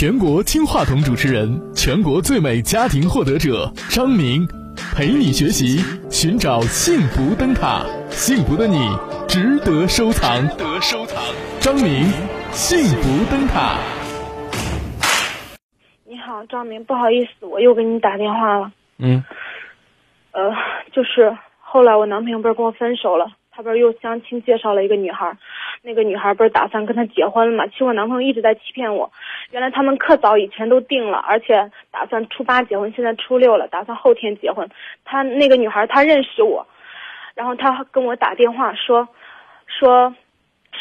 全国金话筒主持人，全国最美家庭获得者张明，陪你学习，寻找幸福灯塔，幸福的你值得收藏。得收藏。张明，幸福灯塔。你好，张明，不好意思，我又给你打电话了。嗯，呃，就是后来我男朋友不是跟我分手了，他不是又相亲介绍了一个女孩，那个女孩不是打算跟他结婚了嘛？其实我男朋友一直在欺骗我，原来他们课早以前都定了，而且打算初八结婚，现在初六了，打算后天结婚。他那个女孩她认识我，然后他跟我打电话说，说。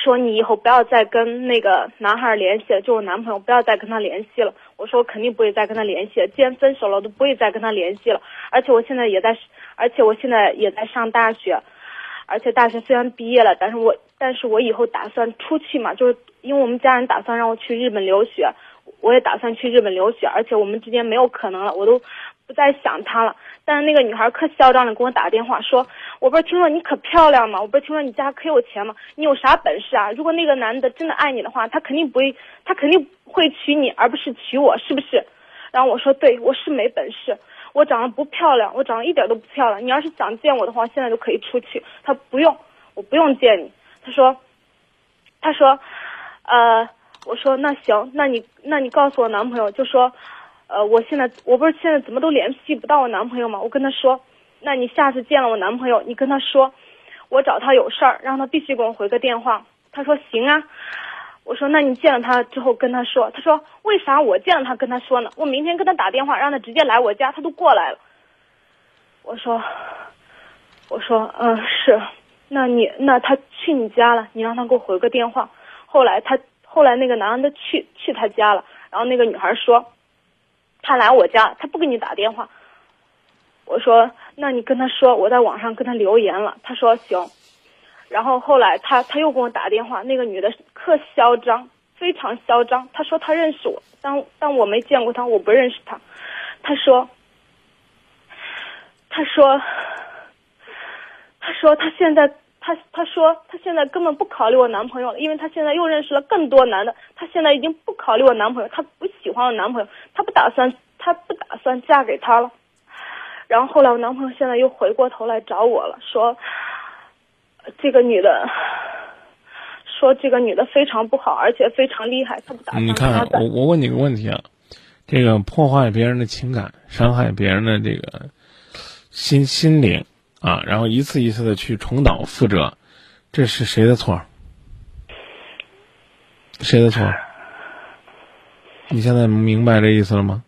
说你以后不要再跟那个男孩联系了，就我男朋友不要再跟他联系了。我说我肯定不会再跟他联系了，既然分手了，我都不会再跟他联系了。而且我现在也在，而且我现在也在上大学，而且大学虽然毕业了，但是我但是我以后打算出去嘛，就是因为我们家人打算让我去日本留学，我也打算去日本留学，而且我们之间没有可能了，我都不再想他了。但是那个女孩可嚣张的给我打电话说，我不是听说你可漂亮吗？我不是听说你家可有钱吗？你有啥本事啊？如果那个男的真的爱你的话，他肯定不会，他肯定会娶你，而不是娶我，是不是？然后我说，对，我是没本事，我长得不漂亮，我长得一点都不漂亮。你要是想见我的话，现在就可以出去。他不用，我不用见你。他说，他说，呃，我说那行，那你那你告诉我男朋友，就说。呃，我现在我不是现在怎么都联系不到我男朋友吗？我跟他说，那你下次见了我男朋友，你跟他说，我找他有事儿，让他必须给我回个电话。他说行啊。我说那你见了他之后跟他说。他说为啥我见了他跟他说呢？我明天跟他打电话，让他直接来我家，他都过来了。我说，我说嗯是，那你那他去你家了，你让他给我回个电话。后来他后来那个男的去去他家了，然后那个女孩说。他来我家，他不给你打电话。我说，那你跟他说，我在网上跟他留言了。他说行。然后后来他他又给我打电话，那个女的特嚣张，非常嚣张。他说他认识我，但但我没见过他，我不认识他。他说，他说，他说她现在她她说她现在根本不考虑我男朋友了，因为她现在又认识了更多男的。她现在已经不考虑我男朋友，她不喜欢我男朋友，她不打算。她不打算嫁给他了，然后后来我男朋友现在又回过头来找我了，说这个女的，说这个女的非常不好，而且非常厉害，他不打算。你看，我我问你个问题啊，这个破坏别人的情感，伤害别人的这个心心灵啊，然后一次一次的去重蹈覆辙，这是谁的错？谁的错？你现在明白这意思了吗？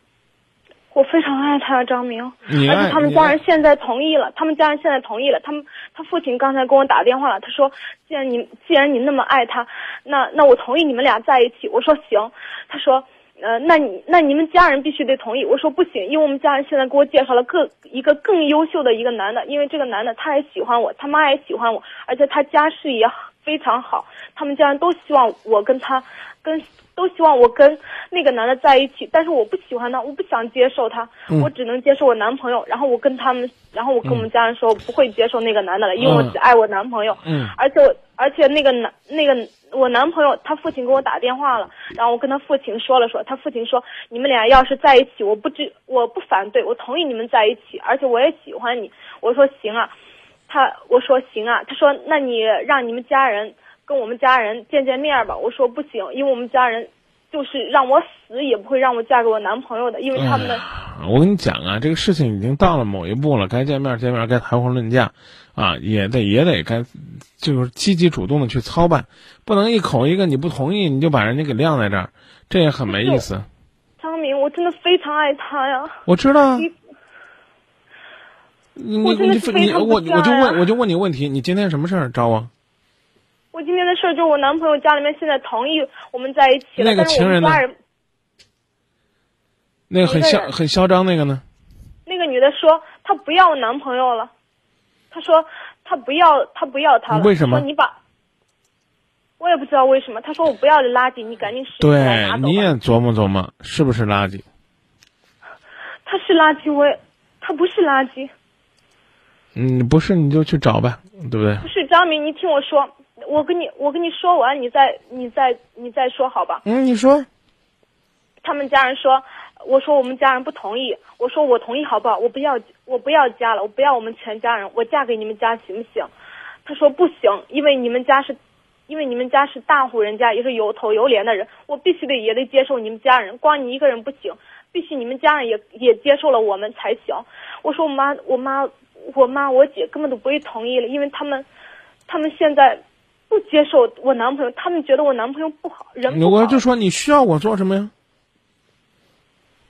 我非常爱他，张明，而且他们家人现在同意了。他们家人现在同意了。他们他父亲刚才给我打电话了，他说：“既然你既然你那么爱他，那那我同意你们俩在一起。”我说：“行。”他说：“呃，那你那你们家人必须得同意。”我说：“不行，因为我们家人现在给我介绍了更一个更优秀的一个男的，因为这个男的他也喜欢我，他妈也喜欢我，而且他家世也好非常好。他们家人都希望我跟他跟。”都希望我跟那个男的在一起，但是我不喜欢他，我不想接受他，我只能接受我男朋友。然后我跟他们，然后我跟我们家人说，我不会接受那个男的了，因为我只爱我男朋友。嗯，而且我，而且那个男，那个我男朋友，他父亲给我打电话了，然后我跟他父亲说了说，他父亲说，你们俩要是在一起，我不知，我不反对，我同意你们在一起，而且我也喜欢你。我说行啊，他我说行啊，他说那你让你们家人。跟我们家人见见面吧，我说不行，因为我们家人就是让我死也不会让我嫁给我男朋友的，因为他们的。我跟你讲啊，这个事情已经到了某一步了，该见面见面，该谈婚论嫁，啊，也得也得该，就是积极主动的去操办，不能一口一个你不同意你就把人家给晾在这儿，这也很没意思。张明，我真的非常爱他呀。我知道。你你你你我我就问我就问你问题，你今天什么事儿找我？我今天的事儿就是我男朋友家里面现在同意我们在一起了，那个情人呢？那个很嚣很嚣张那个呢？那个女的说她不要我男朋友了，她说她不要她不要他了。为什么？你把，我也不知道为什么。她说我不要这垃圾，你赶紧拾起来拿走。对，你也琢磨琢磨，是不是垃圾？他是垃圾，我也，他不是垃圾。嗯，不是你就去找呗，对不对？不是张明，你听我说。我跟你，我跟你说完，你再，你再，你再说好吧？嗯，你说。他们家人说，我说我们家人不同意，我说我同意好不好？我不要，我不要家了，我不要我们全家人，我嫁给你们家行不行？他说不行，因为你们家是，因为你们家是大户人家，也是有头有脸的人，我必须得也得接受你们家人，光你一个人不行，必须你们家人也也接受了我们才行。我说我妈，我妈，我妈，我姐根本都不会同意了，因为他们，他们现在不接受我男朋友，他们觉得我男朋友不好，人不好。我就说你需要我做什么呀？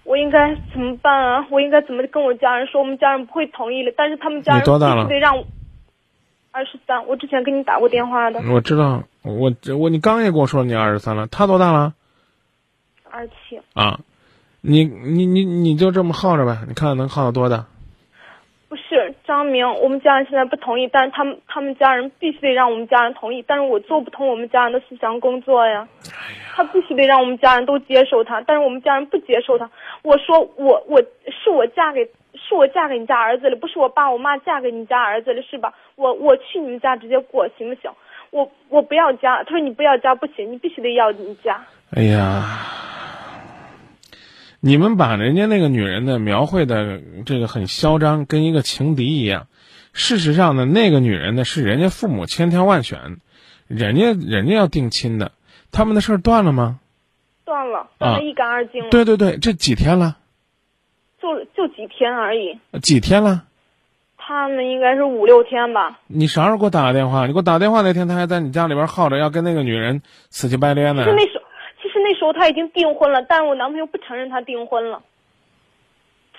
我应该怎么办啊？我应该怎么跟我家人说？我们家人不会同意的，但是他们家人多大了必须得让我二十三。我之前给你打过电话的，我知道，我我你刚也跟我说你二十三了，他多大了？二七。啊，你你你你就这么耗着呗，你看能耗到多大？不是张明，我们家人现在不同意，但是他们他们家人必须得让我们家人同意，但是我做不通我们家人的思想工作呀。他必须得让我们家人都接受他，但是我们家人不接受他。我说我我是我嫁给是我嫁给你家儿子了，不是我爸我妈嫁给你家儿子了，是吧？我我去你们家直接过行不行？我我不要家，他说你不要家不行，你必须得要你家。哎呀，你们把人家那个女人呢描绘的这个很嚣张，跟一个情敌一样。事实上呢，那个女人呢是人家父母千挑万选，人家人家要定亲的，他们的事儿断了吗？断了，断得一干二净了。对对对，这几天了？就就几天而已。几天了？他们应该是五六天吧。你啥时候给我打个电话？你给我打电话那天，他还在你家里边耗着，要跟那个女人死乞白咧呢。就那时那时候他已经订婚了，但是我男朋友不承认他订婚了。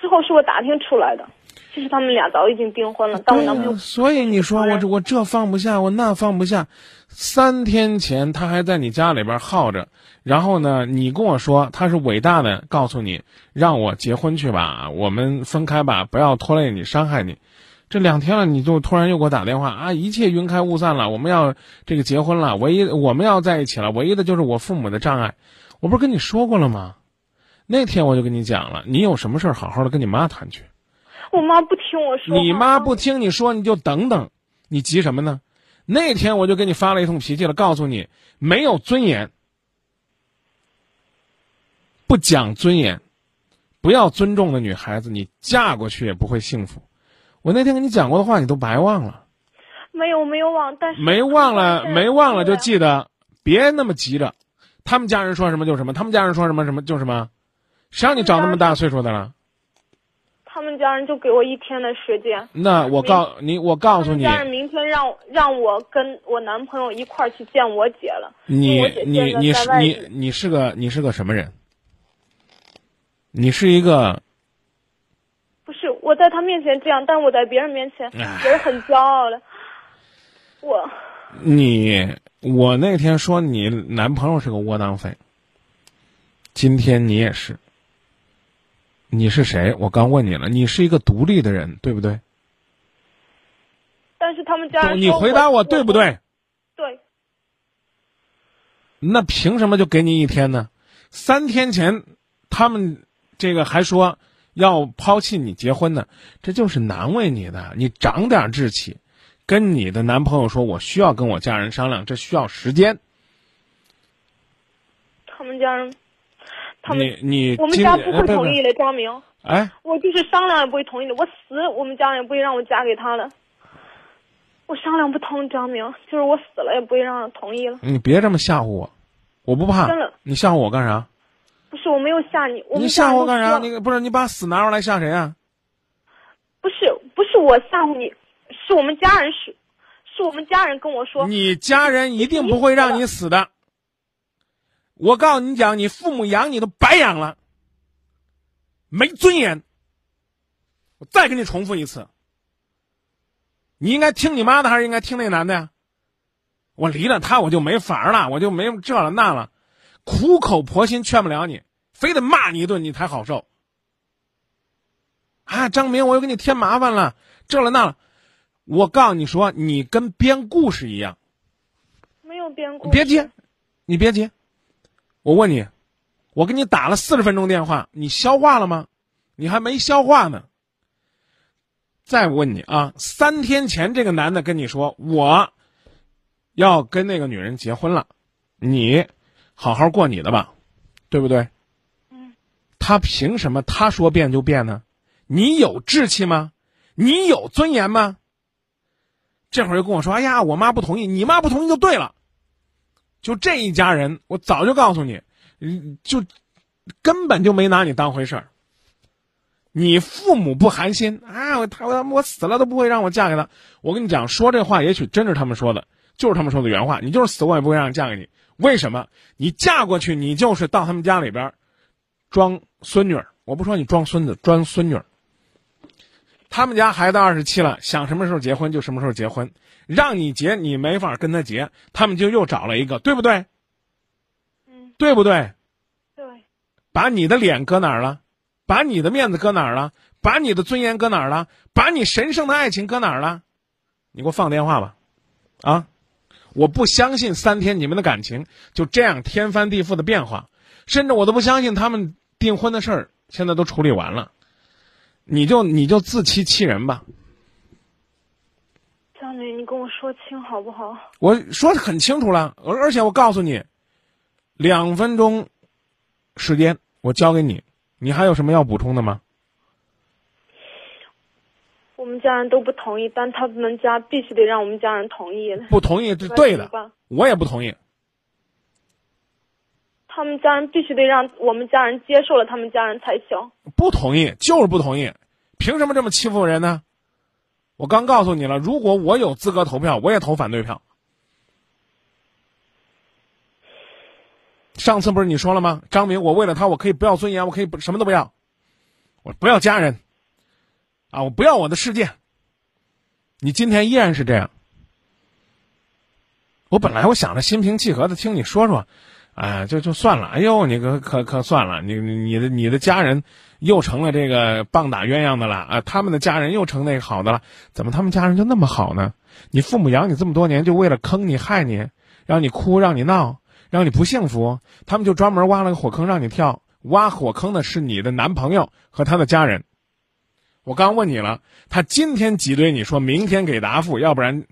之后是我打听出来的，其实他们俩早已经订婚了，但我男朋友。所以你说我这我这放不下，我那放不下。三天前他还在你家里边耗着，然后呢，你跟我说他是伟大的，告诉你让我结婚去吧，我们分开吧，不要拖累你，伤害你。这两天了，你就突然又给我打电话啊！一切云开雾散了，我们要这个结婚了，唯一我们要在一起了，唯一的就是我父母的障碍。我不是跟你说过了吗？那天我就跟你讲了，你有什么事儿好好的跟你妈谈去。我妈不听我说。你妈不听你说，你就等等，你急什么呢？那天我就给你发了一通脾气了，告诉你没有尊严，不讲尊严，不要尊重的女孩子，你嫁过去也不会幸福。我那天跟你讲过的话，你都白忘了。没有，没有忘，但是没忘了，没忘了就记得，别那么急着。他们家人说什么就什么，他们家人说什么什么就什么，谁让你长那么大岁数的了？他们家人就给我一天的时间。那我告你，我告诉你，家人明天让让我跟我男朋友一块儿去见我姐了。你你你是你你是个你是个什么人？你是一个。不是我在他面前这样，但我在别人面前也是很骄傲的。我。你我那天说你男朋友是个窝囊废，今天你也是。你是谁？我刚问你了，你是一个独立的人，对不对？但是他们家人，你回答我对不对？对。那凭什么就给你一天呢？三天前他们这个还说要抛弃你结婚呢，这就是难为你的。你长点志气，跟你的男朋友说，我需要跟我家人商量，这需要时间。他们家人。他们，你我们家不会同意的，张明。哎，我就是商量也不会同意的。我死，我们家人也不会让我嫁给他的。我商量不通，张明，就是我死了也不会让同意了。你别这么吓唬我，我不怕。真的，你吓唬我干啥？不是，我没有吓你。你吓唬我干啥？你不是你把死拿出来吓谁啊？不是，不是我吓唬你，是我们家人是，是我们家人跟我说。你家人一定不会让你死的。我告诉你讲，你父母养你都白养了，没尊严。我再给你重复一次，你应该听你妈的，还是应该听那男的呀？我离了他，我就没法了，我就没这了那了，苦口婆心劝不了你，非得骂你一顿你才好受。啊，张明，我又给你添麻烦了，这了那了。我告诉你说，你跟编故事一样，没有编故事。别接，你别接。我问你，我给你打了四十分钟电话，你消化了吗？你还没消化呢。再问你啊，三天前这个男的跟你说我要跟那个女人结婚了，你好好过你的吧，对不对？嗯。他凭什么他说变就变呢？你有志气吗？你有尊严吗？这会儿又跟我说：“哎呀，我妈不同意，你妈不同意就对了。”就这一家人，我早就告诉你，就根本就没拿你当回事儿。你父母不寒心啊，他我我死了都不会让我嫁给他。我跟你讲，说这话也许真是他们说的，就是他们说的原话。你就是死我也不会让你嫁给你。为什么？你嫁过去，你就是到他们家里边装孙女儿。我不说你装孙子，装孙女儿。他们家孩子二十七了，想什么时候结婚就什么时候结婚，让你结你没法跟他结，他们就又找了一个，对不对？嗯，对不对？对，把你的脸搁哪儿了？把你的面子搁哪儿了？把你的尊严搁哪儿了？把你神圣的爱情搁哪儿了？你给我放电话吧，啊！我不相信三天你们的感情就这样天翻地覆的变化，甚至我都不相信他们订婚的事儿现在都处理完了。你就你就自欺欺人吧！江女，你跟我说清好不好？我说的很清楚了，而而且我告诉你，两分钟时间我交给你，你还有什么要补充的吗？我们家人都不同意，但他们家必须得让我们家人同意。不同意是对的，我也不同意。他们家人必须得让我们家人接受了，他们家人才行。不同意就是不同意，凭什么这么欺负人呢？我刚告诉你了，如果我有资格投票，我也投反对票。上次不是你说了吗？张明，我为了他，我可以不要尊严，我可以什么都不要，我不要家人，啊，我不要我的世界。你今天依然是这样。我本来我想着心平气和的听你说说。哎，就就算了。哎呦，你可可可算了，你你的你的家人又成了这个棒打鸳鸯的了啊！他们的家人又成那个好的了，怎么他们家人就那么好呢？你父母养你这么多年，就为了坑你害你，让你哭让你闹，让你不幸福，他们就专门挖了个火坑让你跳。挖火坑的是你的男朋友和他的家人。我刚问你了，他今天挤兑你说明天给答复，要不然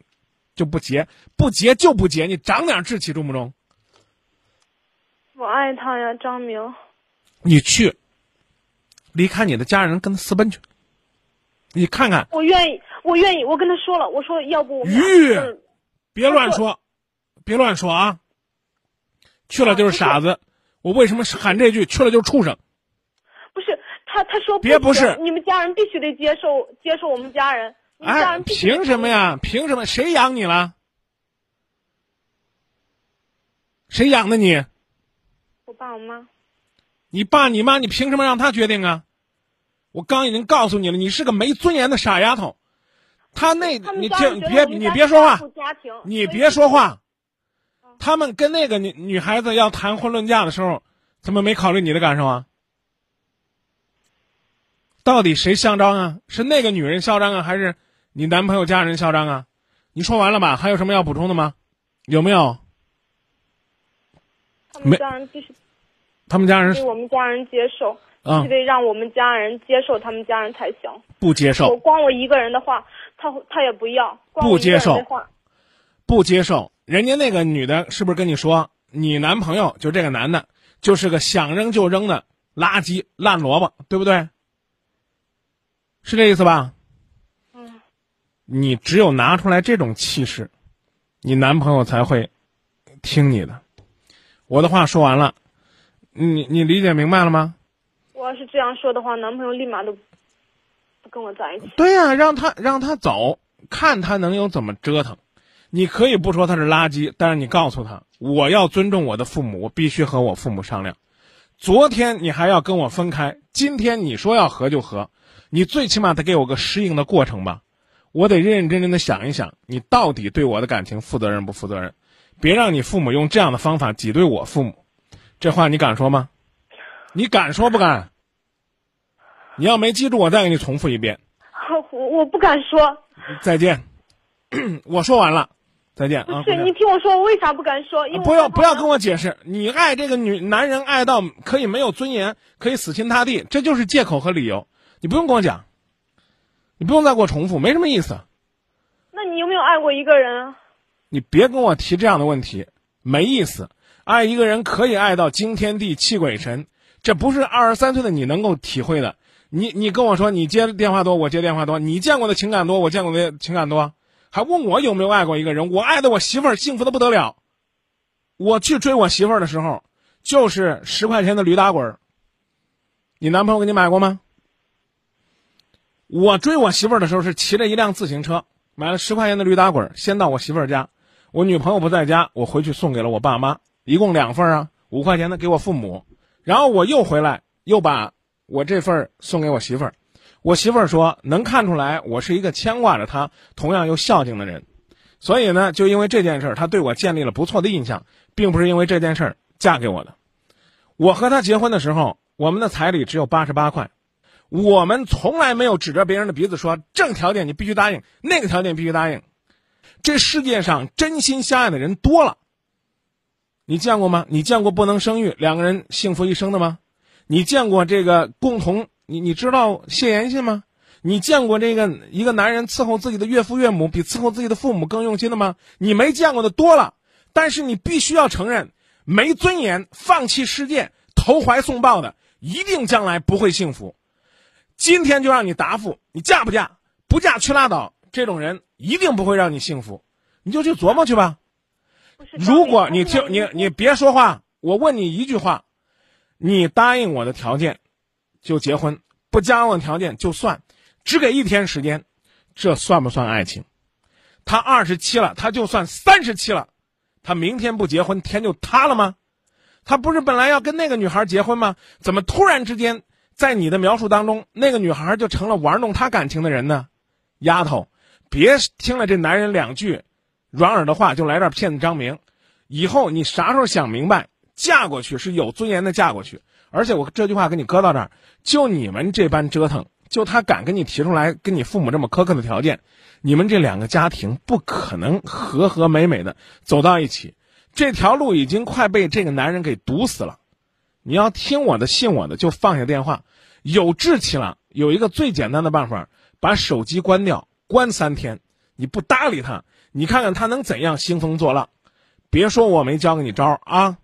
就不结，不结就不结，你长点志气中不中？我爱他呀，张明。你去，离开你的家人，跟他私奔去。你看看。我愿意，我愿意。我跟他说了，我说要不。玉，别乱说，别乱说啊！去了就是傻子。我为什么喊这句？去了就是畜生。不是他，他说别不是。你们家人必须得接受，接受我们家人。哎，凭什么呀？凭什么？谁养你了？谁养的你？我爸我妈，你爸你妈，你凭什么让他决定啊？我刚已经告诉你了，你是个没尊严的傻丫头。他那，你听，别你别说话，你别说话。他们跟那个女女孩子要谈婚论嫁的时候，怎么没考虑你的感受啊？到底谁嚣张啊？是那个女人嚣张啊，还是你男朋友家人嚣张啊？你说完了吧？还有什么要补充的吗？有没有？他们家人必须，他们家人对我们家人接受，必须得让我们家人接受他们家人才行。不接受，我光我一个人的话，他他也不要。不接受，不接受。人家那个女的，是不是跟你说，你男朋友就这个男的，就是个想扔就扔的垃圾烂萝卜，对不对？是这意思吧？嗯。你只有拿出来这种气势，你男朋友才会听你的。我的话说完了，你你理解明白了吗？我要是这样说的话，男朋友立马都不跟我在一起。对呀，让他让他走，看他能有怎么折腾。你可以不说他是垃圾，但是你告诉他，我要尊重我的父母，我必须和我父母商量。昨天你还要跟我分开，今天你说要和就和，你最起码得给我个适应的过程吧。我得认认真真的想一想，你到底对我的感情负责任不负责任？别让你父母用这样的方法挤兑我父母，这话你敢说吗？你敢说不敢？你要没记住，我再给你重复一遍。我我不敢说。再见，我说完了，再见啊！不是你听我说，我为啥不敢说？不要不要跟我解释，你爱这个女男人爱到可以没有尊严，可以死心塌地，这就是借口和理由。你不用跟我讲，你不用再给我重复，没什么意思。那你有没有爱过一个人啊？你别跟我提这样的问题，没意思。爱一个人可以爱到惊天地泣鬼神，这不是二十三岁的你能够体会的。你你跟我说你接电话多，我接电话多，你见过的情感多，我见过的情感多，还问我有没有爱过一个人？我爱的我媳妇儿幸福的不得了。我去追我媳妇儿的时候，就是十块钱的驴打滚儿。你男朋友给你买过吗？我追我媳妇儿的时候是骑着一辆自行车，买了十块钱的驴打滚儿，先到我媳妇儿家，我女朋友不在家，我回去送给了我爸妈，一共两份啊，五块钱的给我父母，然后我又回来，又把我这份送给我媳妇儿。我媳妇儿说能看出来我是一个牵挂着她，同样又孝敬的人，所以呢，就因为这件事儿，她对我建立了不错的印象，并不是因为这件事儿嫁给我的。我和她结婚的时候，我们的彩礼只有八十八块。我们从来没有指着别人的鼻子说这个条件你必须答应，那个条件必须答应。这世界上真心相爱的人多了，你见过吗？你见过不能生育，两个人幸福一生的吗？你见过这个共同？你你知道谢延信吗？你见过这个一个男人伺候自己的岳父岳母比伺候自己的父母更用心的吗？你没见过的多了。但是你必须要承认，没尊严、放弃世界、投怀送抱的，一定将来不会幸福。今天就让你答复，你嫁不嫁？不嫁去拉倒。这种人一定不会让你幸福，你就去琢磨去吧。如果你听你你别说话，我问你一句话：你答应我的条件，就结婚；不加我的条件就算，只给一天时间，这算不算爱情？他二十七了，他就算三十七了，他明天不结婚，天就塌了吗？他不是本来要跟那个女孩结婚吗？怎么突然之间？在你的描述当中，那个女孩就成了玩弄他感情的人呢，丫头，别听了这男人两句软耳的话就来这儿骗张明，以后你啥时候想明白，嫁过去是有尊严的嫁过去。而且我这句话给你搁到这儿，就你们这般折腾，就他敢跟你提出来跟你父母这么苛刻的条件，你们这两个家庭不可能和和美美的走到一起，这条路已经快被这个男人给堵死了。你要听我的，信我的，就放下电话。有志气了，有一个最简单的办法，把手机关掉，关三天。你不搭理他，你看看他能怎样兴风作浪。别说我没教给你招啊！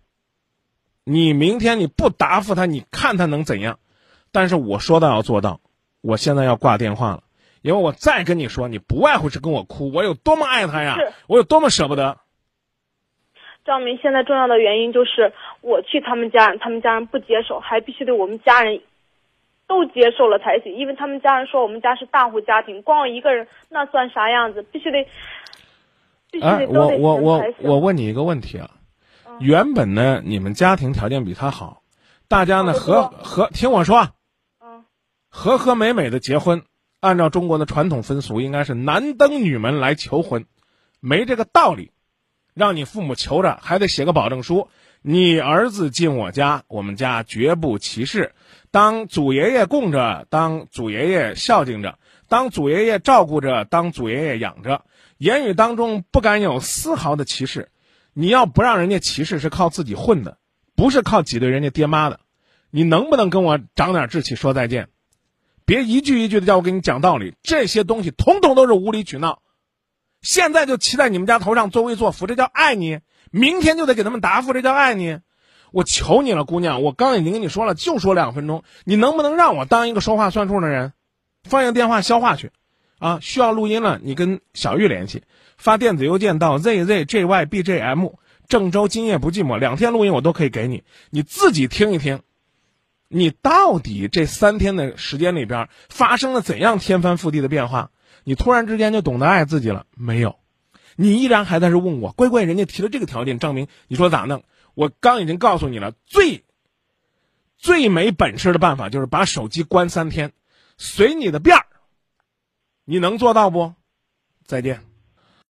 你明天你不答复他，你看他能怎样？但是我说到要做到。我现在要挂电话了，因为我再跟你说，你不外乎是跟我哭，我有多么爱他呀，我有多么舍不得。张明，现在重要的原因就是我去他们家，他们家人不接受，还必须得我们家人都接受了才行。因为他们家人说我们家是大户家庭，光我一个人那算啥样子？必须得，必须得我我我我问你一个问题啊，原本呢你们家庭条件比他好，大家呢和和听我说，嗯，和和美美的结婚，按照中国的传统风俗，应该是男登女门来求婚，没这个道理。让你父母求着，还得写个保证书。你儿子进我家，我们家绝不歧视。当祖爷爷供着，当祖爷爷孝敬着，当祖爷爷照顾着，当祖爷爷养着。言语当中不敢有丝毫的歧视。你要不让人家歧视，是靠自己混的，不是靠挤兑人家爹妈的。你能不能跟我长点志气说再见？别一句一句的叫我给你讲道理，这些东西统统都是无理取闹。现在就骑在你们家头上作威作福，这叫爱你；明天就得给他们答复，这叫爱你。我求你了，姑娘，我刚已经跟你说了，就说两分钟，你能不能让我当一个说话算数的人？放下电话消化去，啊，需要录音了，你跟小玉联系，发电子邮件到 zzjybjm 郑州今夜不寂寞，两天录音我都可以给你，你自己听一听，你到底这三天的时间里边发生了怎样天翻覆地的变化？你突然之间就懂得爱自己了没有？你依然还在这问我，乖乖，人家提了这个条件，证明，你说咋弄？我刚已经告诉你了，最最没本事的办法就是把手机关三天，随你的便儿。你能做到不？再见。